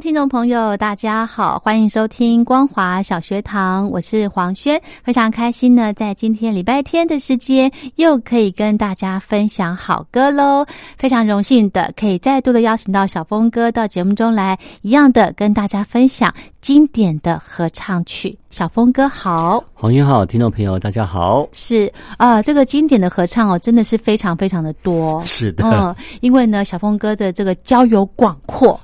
听众朋友，大家好，欢迎收听光华小学堂，我是黄轩，非常开心呢，在今天礼拜天的时间，又可以跟大家分享好歌喽，非常荣幸的可以再度的邀请到小峰哥到节目中来，一样的跟大家分享经典的合唱曲。小峰哥好，黄英好，听众朋友大家好。是啊，这个经典的合唱哦，真的是非常非常的多。是的，嗯，因为呢，小峰哥的这个交友广阔。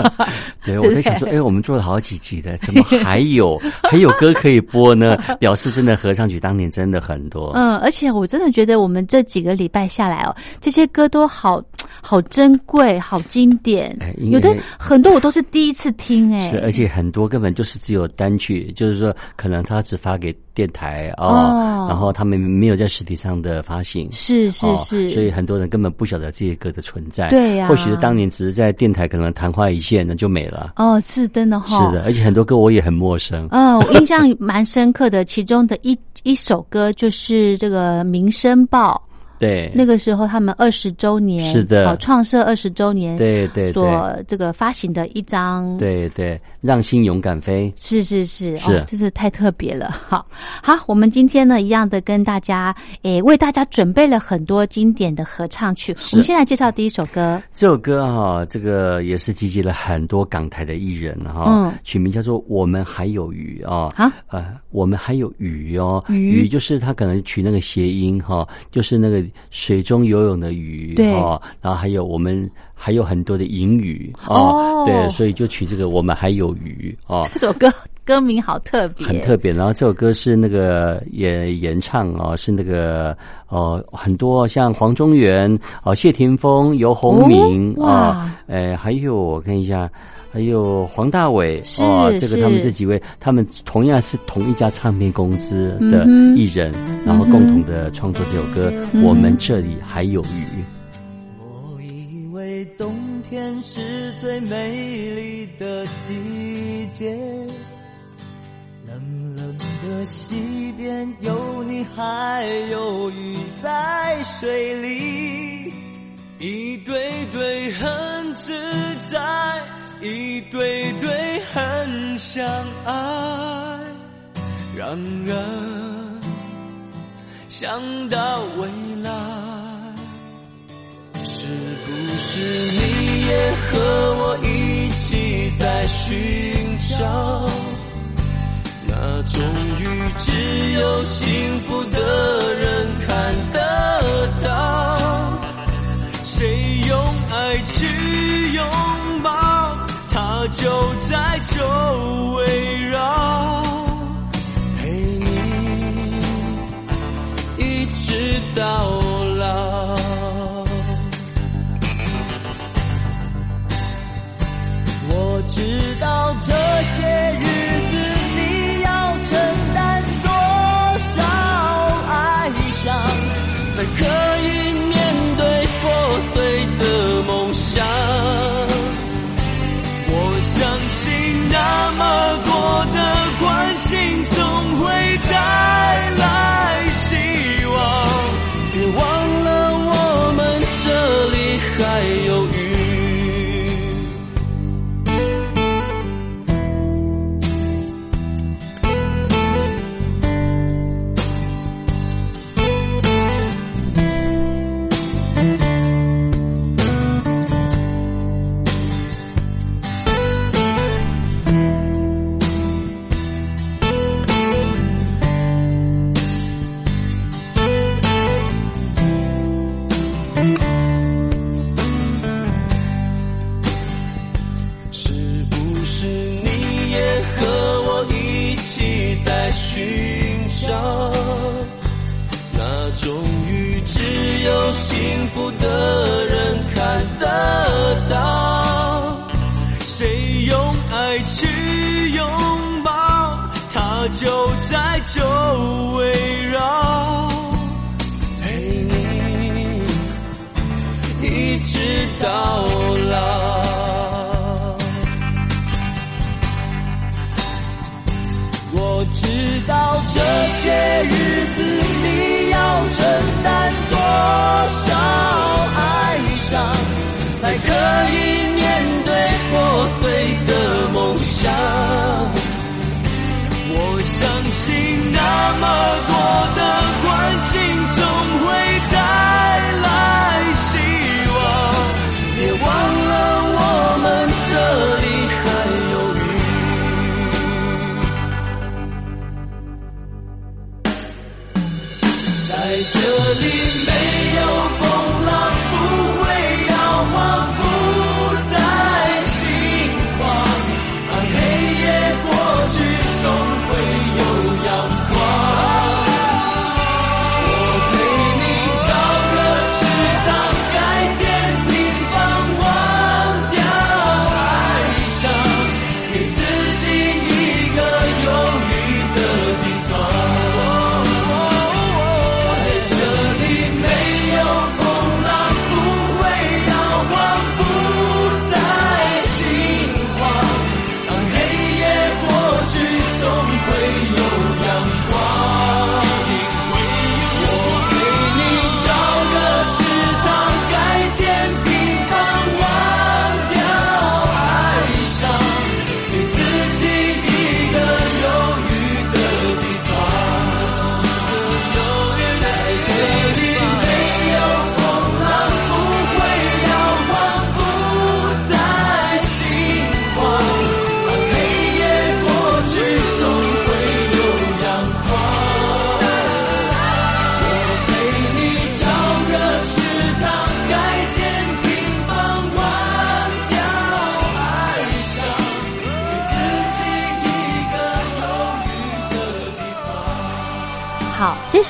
对，我在想说，哎，我们做了好几集的，怎么还有 还有歌可以播呢？表示真的合唱曲当年真的很多。嗯，而且我真的觉得我们这几个礼拜下来哦，这些歌都好好珍贵、好经典。有的很多我都是第一次听，哎，是，而且很多根本就是只有单曲，就是说可能他只发给电台哦，然后他们没有在实体上的发行。是是是，所以很多人根本不晓得这些歌的存在。对呀，或许是当年只是在电台可能昙花一现，那就没了。哦，是真的哈。是的，而且很多歌我也很陌生。嗯，我印象蛮深刻的，其中的一一首歌就是这个《民生报》。对，那个时候他们二十周年是的，创设二十周年，对对，所这个发行的一张，对对，让心勇敢飞，是是是，哦，真是太特别了。好，好，我们今天呢，一样的跟大家，诶，为大家准备了很多经典的合唱曲。我们先来介绍第一首歌，这首歌哈，这个也是集结了很多港台的艺人哈，嗯，取名叫做《我们还有鱼》啊，啊，呃，我们还有鱼哦，鱼就是他可能取那个谐音哈，就是那个。水中游泳的鱼，对，然后还有我们还有很多的银鱼哦，对，所以就取这个我们还有鱼哦。这首歌歌名好特别，很特别。然后这首歌是那个演演唱哦，是那个哦很多像黄中原哦、谢霆锋、游鸿明啊，哎，还有我看一下。还有黄大炜哦，这个他们这几位，他们同样是同一家唱片公司的艺人，然后共同的创作这首歌。我们这里还有雨。为冬天是最美丽的季节，冷冷的溪边有你还有雨在水里，一对对很自在。一对对很相爱，让人想到未来。是你也和我一起在寻找那种雨，只有幸福的人看得到？谁用爱去拥抱？它就在周围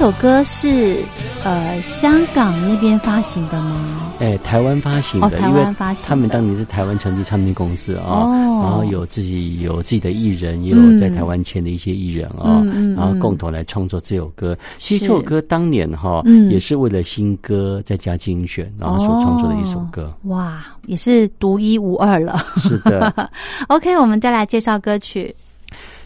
首歌是呃香港那边发行的吗？哎，台湾发行的，哦台因为湾发行的他们当年是台湾成立唱片公司啊、哦然后有自己有自己的艺人，也有嗯在台湾签的一些艺人啊、然后嗯共同来创作这首歌。其实这首歌当年哈、嗯也是为了新歌再加精选，然后所创作的一首歌。哦哇，也是独一无二了。是的，OK，我们再来介绍歌曲。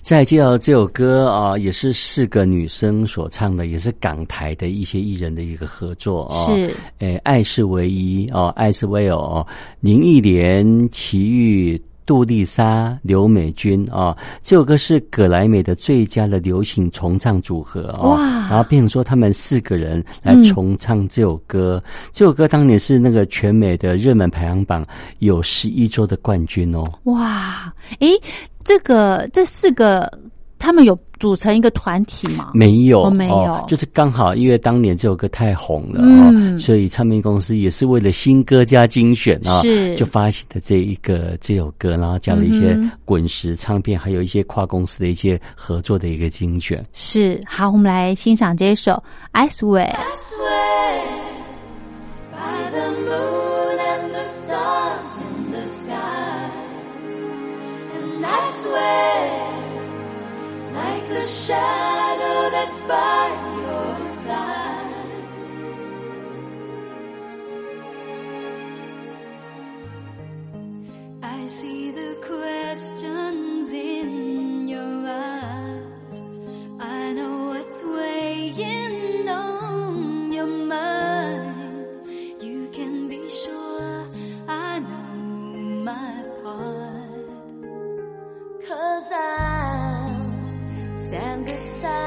再介绍这首歌啊、也是四个女生所唱的，也是港台的一些艺人的一个合作啊、是诶，爱是唯一哦，爱是唯有哦，林忆莲、齐豫。杜丽莎、刘美君啊、这首歌是葛莱美的最佳的流行重唱组合哦，哇然后变成说他们四个人来嗯重唱这首歌。这首歌当年是那个全美的热门排行榜有十一周的冠军哦。哇，诶，这个这四个他们有组成一个团体吗？没有，哦没有就是刚好因为当年这首歌太红了嗯哦，所以唱片公司也是为了新歌加精选啊、是就发行的这一个这首歌，然后加了一些滚石唱片，还有一些跨公司的一些合作的一个精选。是，好，我们来欣赏这首《I Swear》。I swear the shadow that's by your side. I see the questions in your eyes. I know what's weighing on your mind. You can be sure I know my part. Cause I'll stand beside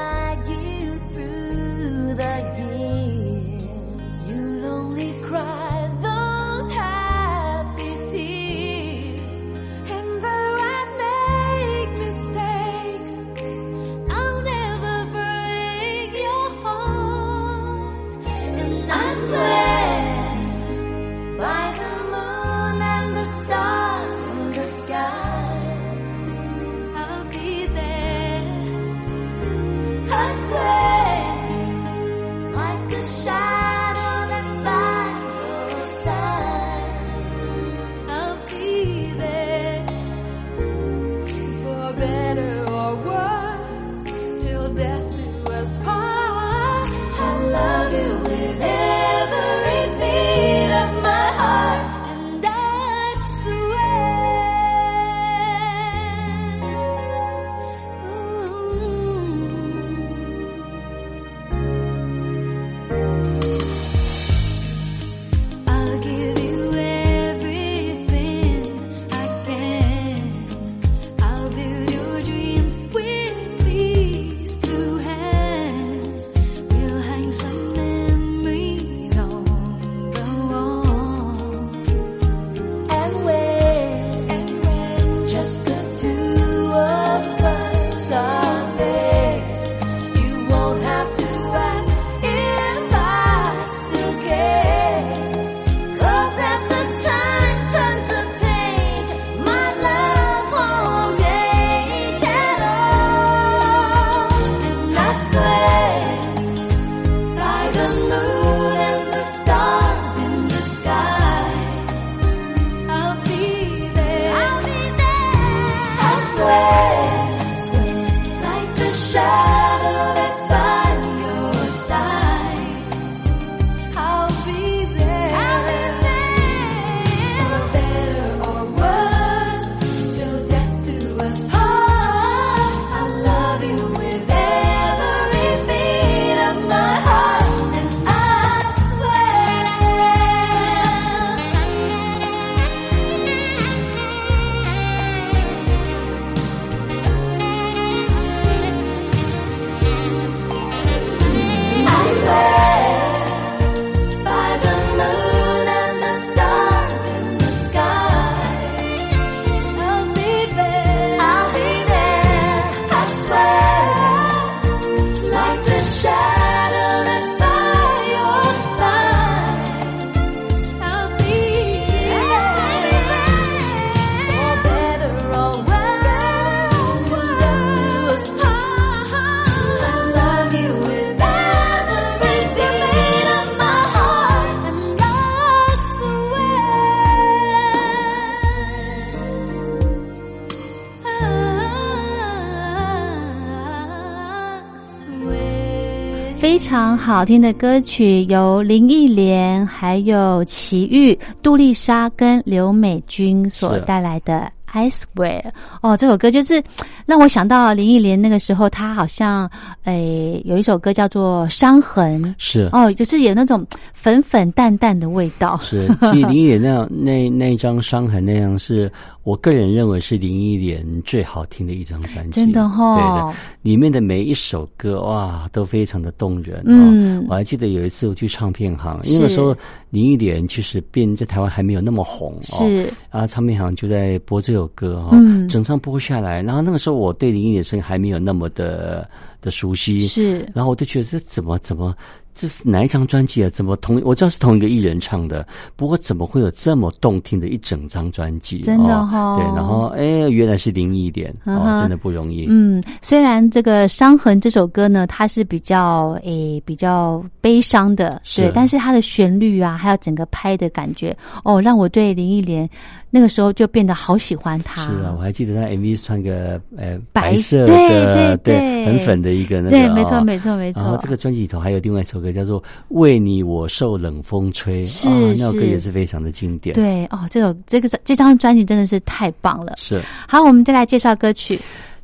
常好听的歌曲，由林忆莲、还有齐豫、杜丽莎跟刘美君所带来的。I swear，哦，这首歌就是让我想到林忆莲那个时候，她好像诶有一首歌叫做《伤痕》，是哦，就是有那种粉粉淡淡的味道。是，其实林忆莲那样那那一张伤痕那样是。我个人认为是林忆莲最好听的一张专辑，真的哈、对的，里面的每一首歌哇都非常的动人。嗯。哦、我还记得有一次我去唱片行，因为那时候林忆莲其实变在台湾还没有那么红，是。哦、啊，唱片行就在播这首歌哈，嗯，整张播下来，然后那个时候我对林忆莲声音还没有那么的的熟悉，是，然后我就觉得这怎么怎么。这是哪一张专辑啊？怎么同我知道是同一个艺人唱的，不过怎么会有这么动听的一整张专辑？真的哈、哦，对，然后哎，原来是林忆莲、嗯、哦，真的不容易。嗯，虽然这个《伤痕》这首歌呢，它是比较诶比较悲伤的，对，但是它的旋律啊，还有整个拍的感觉，哦，让我对林忆莲那个时候就变得好喜欢他。是啊，我还记得他 MV 是穿个呃白色的，对对对，很粉的一个那个，对，没错没错没错。然后这个专辑里头还有另外一首歌叫做《为你我受冷风吹》，是、哦、那首歌也是非常的经典。对哦，这首这个这张专辑真的是太棒了。是，好，我们再来介绍歌曲。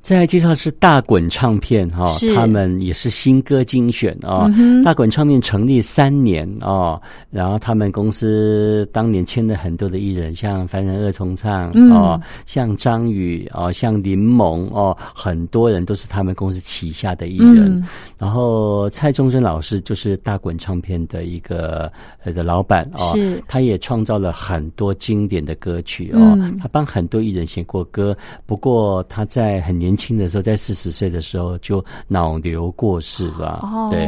再来介绍是大滚唱片哈、哦，他们也是新歌精选啊、哦。嗯、大滚唱片成立三年哦，然后他们公司当年签了很多的艺人，像凡人二重唱、嗯、哦，像张宇哦，像林萌哦，很多人都是他们公司旗下的艺人。嗯、然后蔡宗珍老师就是大滚唱片的一个呃的老板哦，是，他也创造了很多经典的歌曲哦，嗯、他帮很多艺人写过歌，不过他在很年轻的时候，在四十岁的时候就脑瘤过世了，哦、对，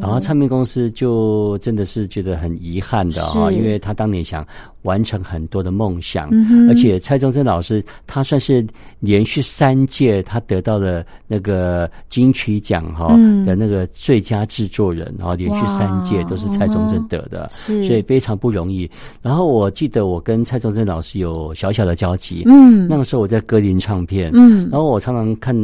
然后唱片公司就真的是觉得很遗憾的哈、哦，因为他当年想完成很多的梦想，嗯、而且蔡宗珍老师他算是连续三届他得到了那个金曲奖哈、哦嗯、的那个最佳制作人，然后连续三届都是蔡宗珍得的，是，所以非常不容易。然后我记得我跟蔡宗珍老师有小小的交集，嗯，那个时候我在歌林唱片，嗯，然后我常常看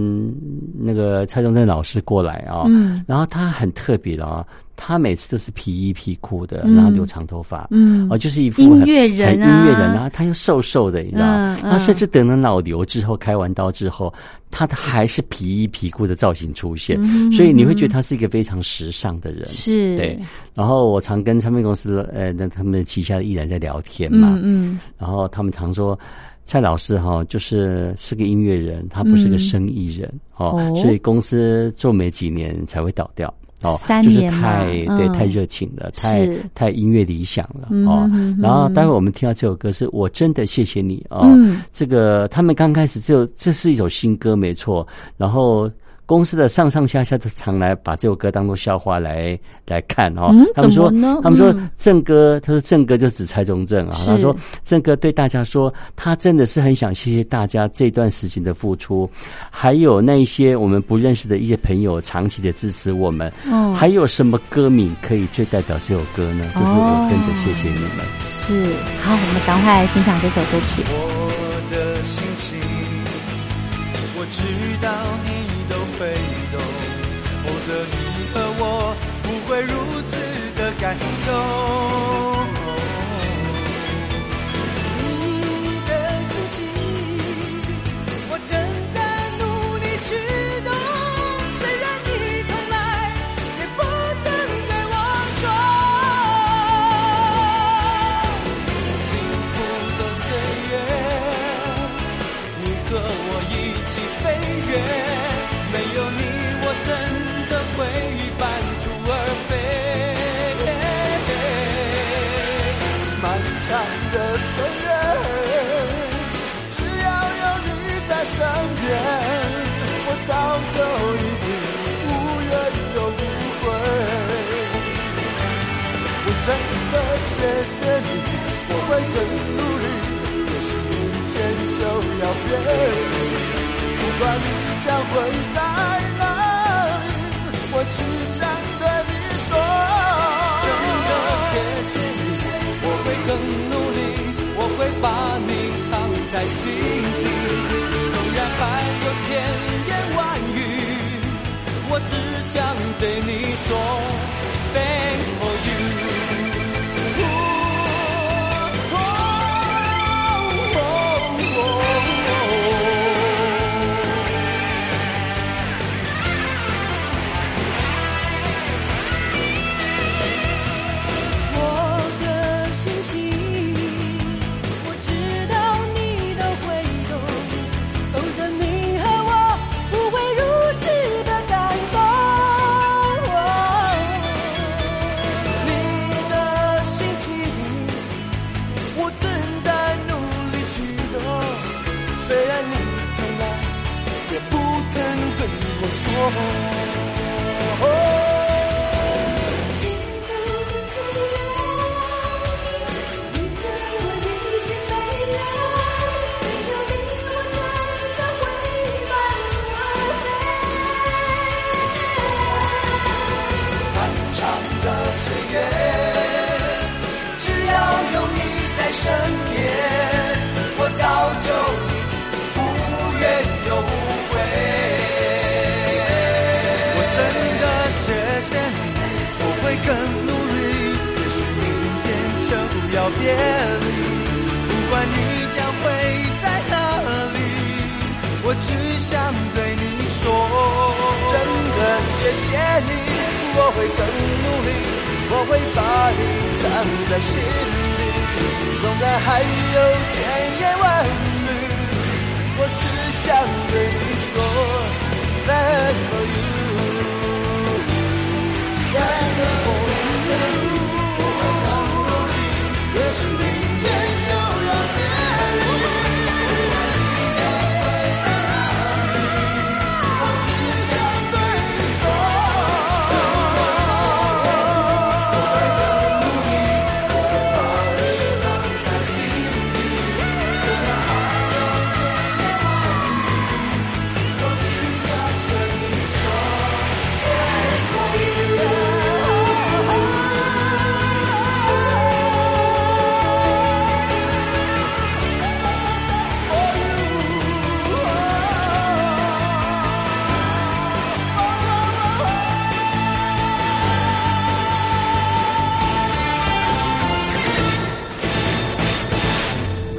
那个蔡宗正老师过来啊、哦，嗯，然后他很特别的啊。他每次都是皮衣皮裤的，嗯、然后留长头发，嗯，哦，就是一副音乐人啊，音乐人啊，他又瘦瘦的，你知道，嗯嗯、他甚至得了脑瘤之后，开完刀之后，他的还是皮衣皮裤的造型出现，嗯、所以你会觉得他是一个非常时尚的人，是，对。然后我常跟唱片公司呃，那他们旗下的艺人在聊天嘛，嗯嗯，然后他们常说。蔡老师哈，就是是个音乐人，他不是个生意人、嗯、哦，所以公司做没几年才会倒掉。哦，三就是太、嗯、对太热情了，太太音乐理想了、嗯、哦。嗯、然后待会我们听到这首歌是我真的谢谢你哦。嗯、这个他们刚开始就这是一首新歌没错，然后。公司的上上下下都常来把这首歌当做笑话来来看哦。嗯、他们说，他们说嗯郑哥，他说郑哥就指蔡宗正啊。他说郑哥对大家说，他真的是很想谢谢大家这段时间的付出，还有那一些我们不认识的一些朋友长期的支持我们。哦、还有什么歌名可以最代表这首歌呢？就是我真的谢谢你们。是，好，我们赶快来欣赏这首歌曲。我的心情，我知道你。会懂，否则你和我不会如此的感动。不管你将会在只想对你说，真的谢谢你，我会更努力。我会把你藏在心里，纵然还有千言万语，我只想对你说，That's for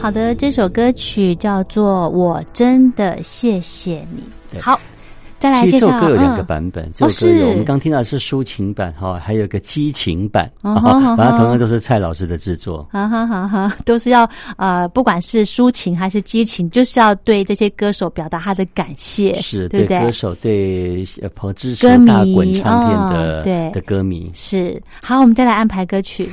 好的，这首歌曲叫做《我真的谢谢你》。好，再来介绍。这首歌有两个嗯版本，这首歌有是我们刚听到的是抒情版哈，还有一个激情版嗯哼嗯哼反正同样都是蔡老师的制作。哈哈哈哈，都是要呃，不管是抒情还是激情，就是要对这些歌手表达他的感谢，是对？歌手对呃朋支持大滚唱片的、哦对的歌迷。是好，我们再来安排歌曲。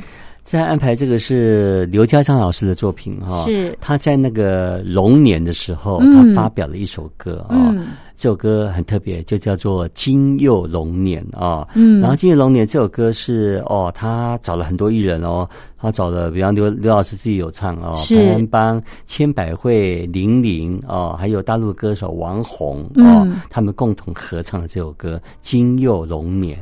再安排这个是刘家章老师的作品哈，是。他在那个龙年的时候，嗯他发表了一首歌啊、嗯。这首歌很特别，就叫做《金佑龙年》啊。嗯。然后《金佑龙年》这首歌是哦，他找了很多艺人哦，他找了，比方刘刘老师自己有唱哦，是。潘安邦、千百惠、玲玲哦，还有大陆歌手王红哦，嗯。他们共同合唱的这首歌《金佑龙年》。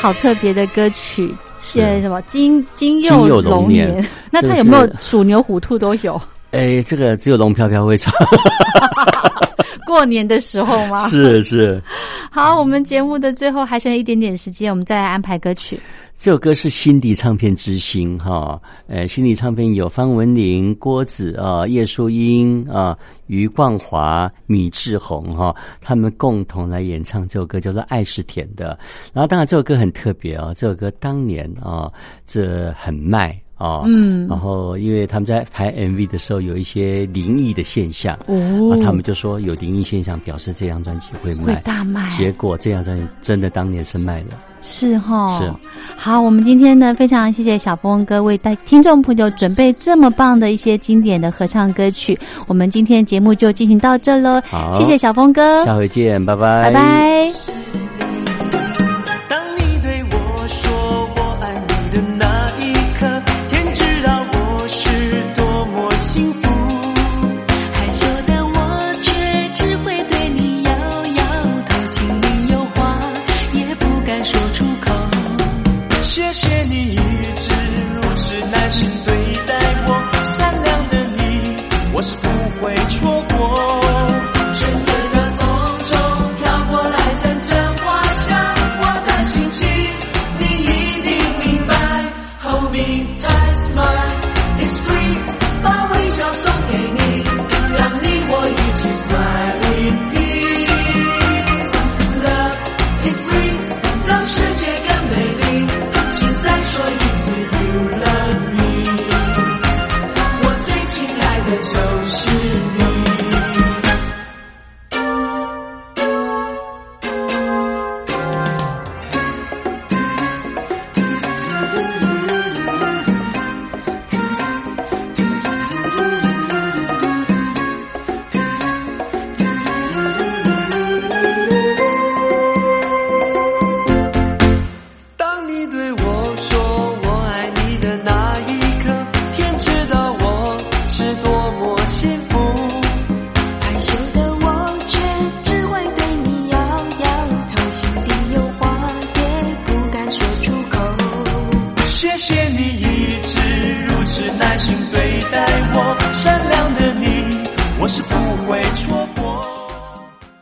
好特别的歌曲，是什么金金金佑佑龙年年？那他有没有是鼠牛虎兔都有？哎，这个只有龙飘飘会唱，过年的时候吗？是是。好，我们节目的最后还剩一点点时间，我们再来安排歌曲。这首歌是新迪唱片之星哈，呃，新迪唱片有方文琳、郭子啊、叶淑英啊、余冠华、米志宏哈，他们共同来演唱这首歌，叫做《爱是甜的》。然后，当然这首歌很特别啊，这首歌当年啊，这很卖。啊，嗯然后因为他们在拍 MV 的时候有一些灵异的现象，哦啊，他们就说有灵异现象，表示这张专辑会会卖，大卖，结果这张专辑真的当年是卖的，是哈，是。好，我们今天呢，非常谢谢小峰哥为带听众朋友准备这么棒的一些经典的合唱歌曲。我们今天节目就进行到这喽，谢谢小峰哥，下回见，拜拜，拜拜。